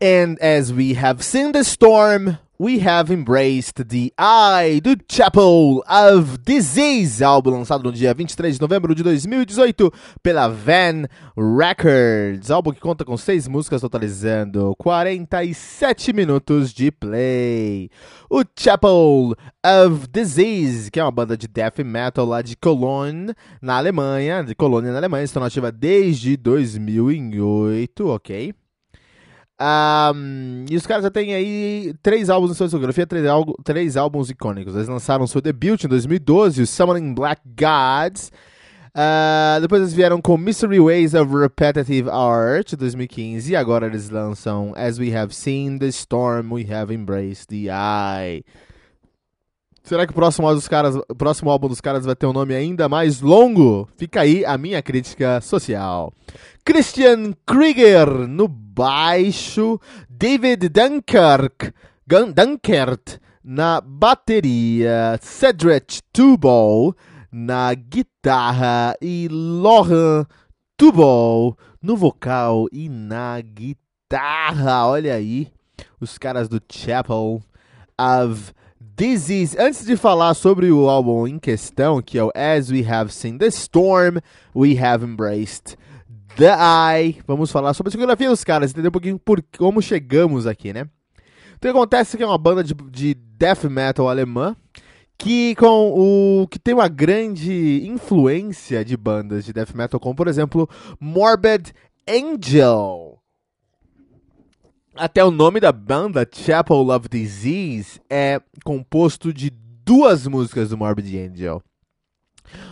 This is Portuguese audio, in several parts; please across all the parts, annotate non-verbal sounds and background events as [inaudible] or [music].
And as we have seen the storm, we have embraced the eye do Chapel of Disease, álbum lançado no dia 23 de novembro de 2018 pela Van Records. Álbum que conta com seis músicas, totalizando 47 minutos de play. O Chapel of Disease, que é uma banda de death metal lá de Cologne, na Alemanha, de Colônia na Alemanha, estão nativa desde 2008, ok? Um, e os caras já têm aí três álbuns em sua discografia, três, três álbuns icônicos. Eles lançaram seu debut em 2012, o Summoning Black Gods. Uh, depois eles vieram com Mystery Ways of Repetitive Art, 2015. E agora eles lançam As We Have Seen the Storm, We Have Embraced the Eye. Será que o próximo álbum dos caras, próximo álbum dos caras vai ter um nome ainda mais longo? Fica aí a minha crítica social. Christian Krieger no baixo, David Dunkirk, Dunkert na bateria, Cedric Tubal na guitarra e Laurent Tubal no vocal e na guitarra. Olha aí, os caras do Chapel of is, antes de falar sobre o álbum em questão, que é o As We Have Seen the Storm, We Have Embraced the Eye, vamos falar sobre a discografia dos caras, entender um pouquinho por como chegamos aqui, né? Então acontece que é uma banda de, de death metal alemã, que com o que tem uma grande influência de bandas de death metal, como por exemplo Morbid Angel. Até o nome da banda, Chapel of Disease, é composto de duas músicas do Morbid Angel.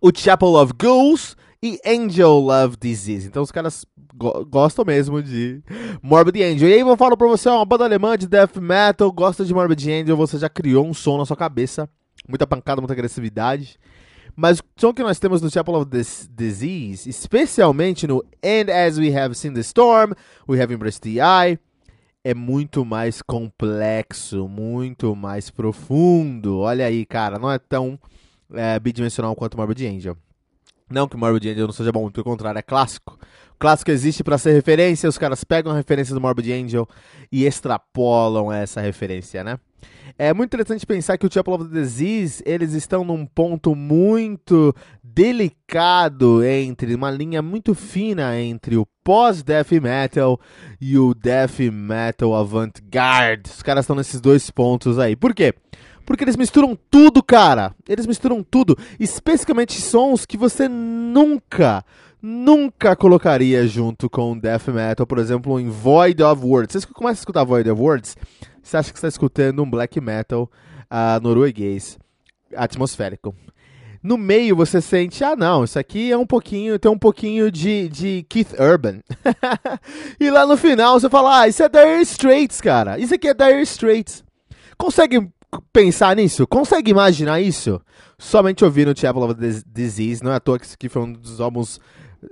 O Chapel of Ghouls e Angel Love Disease. Então os caras go gostam mesmo de Morbid Angel. E aí eu falo pra você, ó, uma banda alemã de death metal, gosta de Morbid Angel, você já criou um som na sua cabeça. Muita pancada, muita agressividade. Mas o som que nós temos no Chapel of Disease, especialmente no And As We Have Seen the Storm, We Have Embraced the Eye, é muito mais complexo, muito mais profundo. Olha aí, cara, não é tão é, bidimensional quanto Morbid Angel. Não que Morbid Angel não seja bom, pelo contrário, é clássico. O clássico existe para ser referência, os caras pegam a referência do Morbid Angel e extrapolam essa referência, né? É muito interessante pensar que o Chapel of the Disease, eles estão num ponto muito delicado entre uma linha muito fina entre o pós-death metal e o death metal avant-garde. Os caras estão nesses dois pontos aí. Por quê? Porque eles misturam tudo, cara. Eles misturam tudo, especificamente sons que você nunca nunca colocaria junto com death metal, por exemplo, em Void of Words. Você começa a escutar Void of Words, você acha que está escutando um black metal uh, norueguês atmosférico no meio você sente, ah não, isso aqui é um pouquinho, tem um pouquinho de, de Keith Urban. [laughs] e lá no final você fala, ah, isso é Dire Straits, cara. Isso aqui é Dire Straits. Consegue pensar nisso? Consegue imaginar isso? Somente ouvindo Chapel of Disease, não é à toa que isso aqui foi um dos álbuns,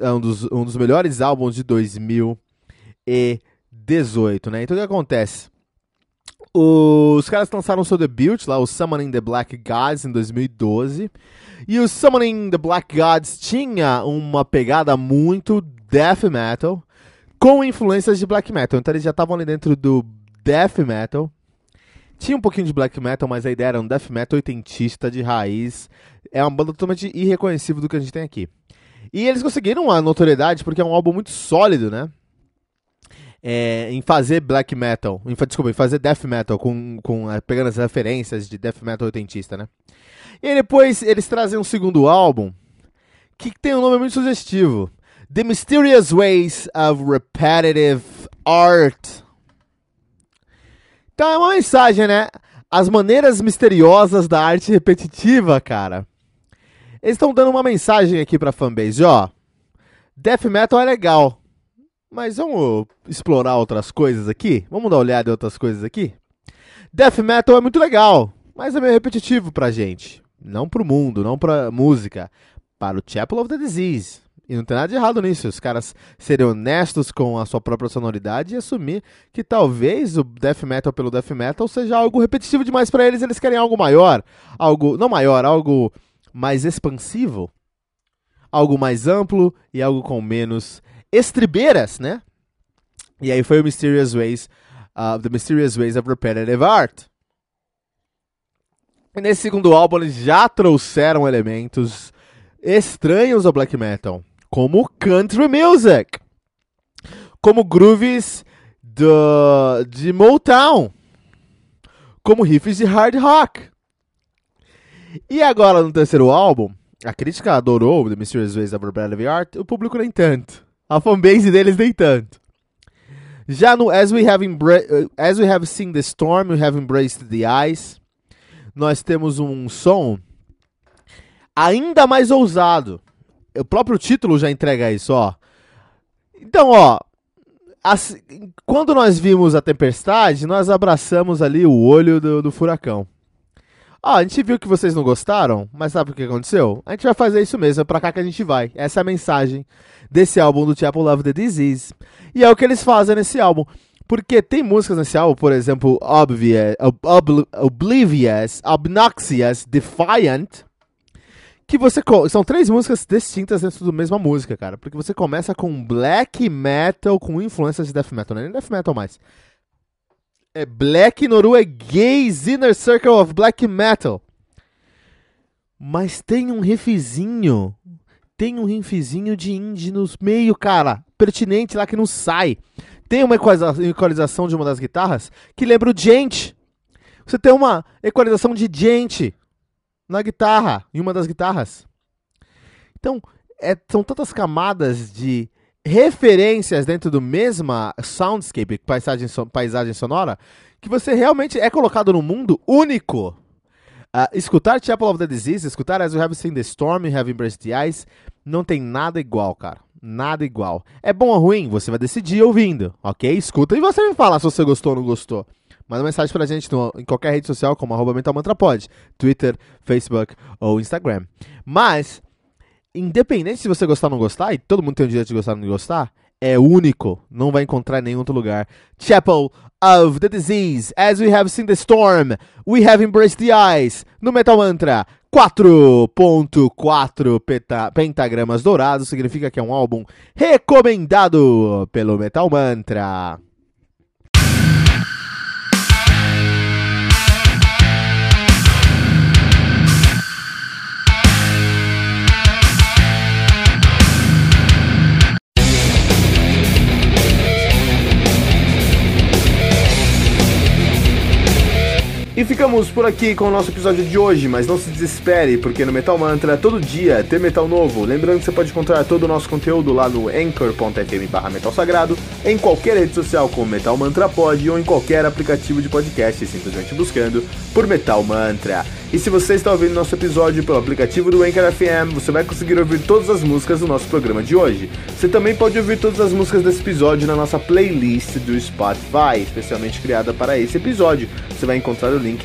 é um dos, um dos melhores álbuns de 2018, né? Então o que acontece? Os caras lançaram seu debut lá, o Summoning the Black Gods, em 2012. E o Summoning the Black Gods tinha uma pegada muito death metal, com influências de black metal. Então eles já estavam ali dentro do death metal. Tinha um pouquinho de black metal, mas a ideia era um death metal oitentista de raiz. É uma banda totalmente irreconhecível do que a gente tem aqui. E eles conseguiram uma notoriedade porque é um álbum muito sólido, né? É, em fazer black metal, em, desculpa, em fazer death metal, com, com, é, pegando as referências de death metal oitentista, né? E aí depois eles trazem um segundo álbum que tem um nome muito sugestivo: The Mysterious Ways of Repetitive Art. Então é uma mensagem, né? As maneiras misteriosas da arte repetitiva, cara. Eles estão dando uma mensagem aqui pra fanbase, ó. Death metal é legal, mas vamos explorar outras coisas aqui? Vamos dar uma olhada em outras coisas aqui? Death metal é muito legal, mas é meio repetitivo pra gente. Não pro mundo, não pra música. Para o Chapel of the Disease. E não tem nada de errado nisso. Os caras serem honestos com a sua própria sonoridade e assumir que talvez o death metal pelo death metal seja algo repetitivo demais para eles. Eles querem algo maior, algo não maior, algo mais expansivo, algo mais amplo e algo com menos estribeiras, né? E aí foi o Mysterious Ways, uh, The Mysterious Ways of Repetitive Art. E nesse segundo álbum eles já trouxeram elementos estranhos ao black metal, como country music, como grooves do, de Motown, como riffs de hard rock. E agora no terceiro álbum, a crítica adorou The Mysterious Ways of Rebellion Art, o público nem tanto. A fanbase deles nem tanto. Já no As We Have, uh, As We Have Seen the Storm, We Have Embraced the Ice, nós temos um som ainda mais ousado. O próprio título já entrega isso, ó. Então, ó, assim, quando nós vimos a tempestade, nós abraçamos ali o olho do, do furacão. Ó, a gente viu que vocês não gostaram, mas sabe o que aconteceu? A gente vai fazer isso mesmo, é pra cá que a gente vai. Essa é a mensagem desse álbum do Chapel Love the Disease. E é o que eles fazem nesse álbum. Porque tem músicas nesse álbum, por exemplo, Obvious, Ob Oblivious, Obnoxious, Defiant, que você. São três músicas distintas dentro da mesma música, cara. Porque você começa com black metal com influências de death metal, não é nem death metal mais é Black Norueguês Inner Circle of Black Metal. Mas tem um riffzinho. Tem um riffzinho de indie meio, cara. Pertinente lá que não sai. Tem uma equalização de uma das guitarras que lembra o Gente. Você tem uma equalização de Gente na guitarra, em uma das guitarras. Então, é, são tantas camadas de referências dentro do mesma soundscape, paisagem, paisagem sonora, que você realmente é colocado num mundo único. Uh, escutar Chapel of the Disease, escutar As You Have Seen the Storm, Have Embraced the Ice, não tem nada igual, cara. Nada igual. É bom ou ruim? Você vai decidir ouvindo, ok? Escuta e você me fala se você gostou ou não gostou. Manda mensagem pra gente no, em qualquer rede social, como arroba mentalmantrapod, Twitter, Facebook ou Instagram. Mas, independente se você gostar ou não gostar, e todo mundo tem o direito de gostar ou não gostar, é único, não vai encontrar em nenhum outro lugar. Chapel of the Disease, As We Have Seen the Storm, We Have Embraced the Ice, no Metal Mantra, 4.4 pentagramas dourados, significa que é um álbum recomendado pelo Metal Mantra. Ficamos por aqui com o nosso episódio de hoje, mas não se desespere, porque no Metal Mantra, todo dia tem metal novo. Lembrando que você pode encontrar todo o nosso conteúdo lá no anchor.fm barra metal sagrado, em qualquer rede social como Metal Mantra Pod ou em qualquer aplicativo de podcast, simplesmente buscando por Metal Mantra. E se você está ouvindo nosso episódio pelo aplicativo do Anchor FM, você vai conseguir ouvir todas as músicas do nosso programa de hoje. Você também pode ouvir todas as músicas desse episódio na nossa playlist do Spotify, especialmente criada para esse episódio. Você vai encontrar o link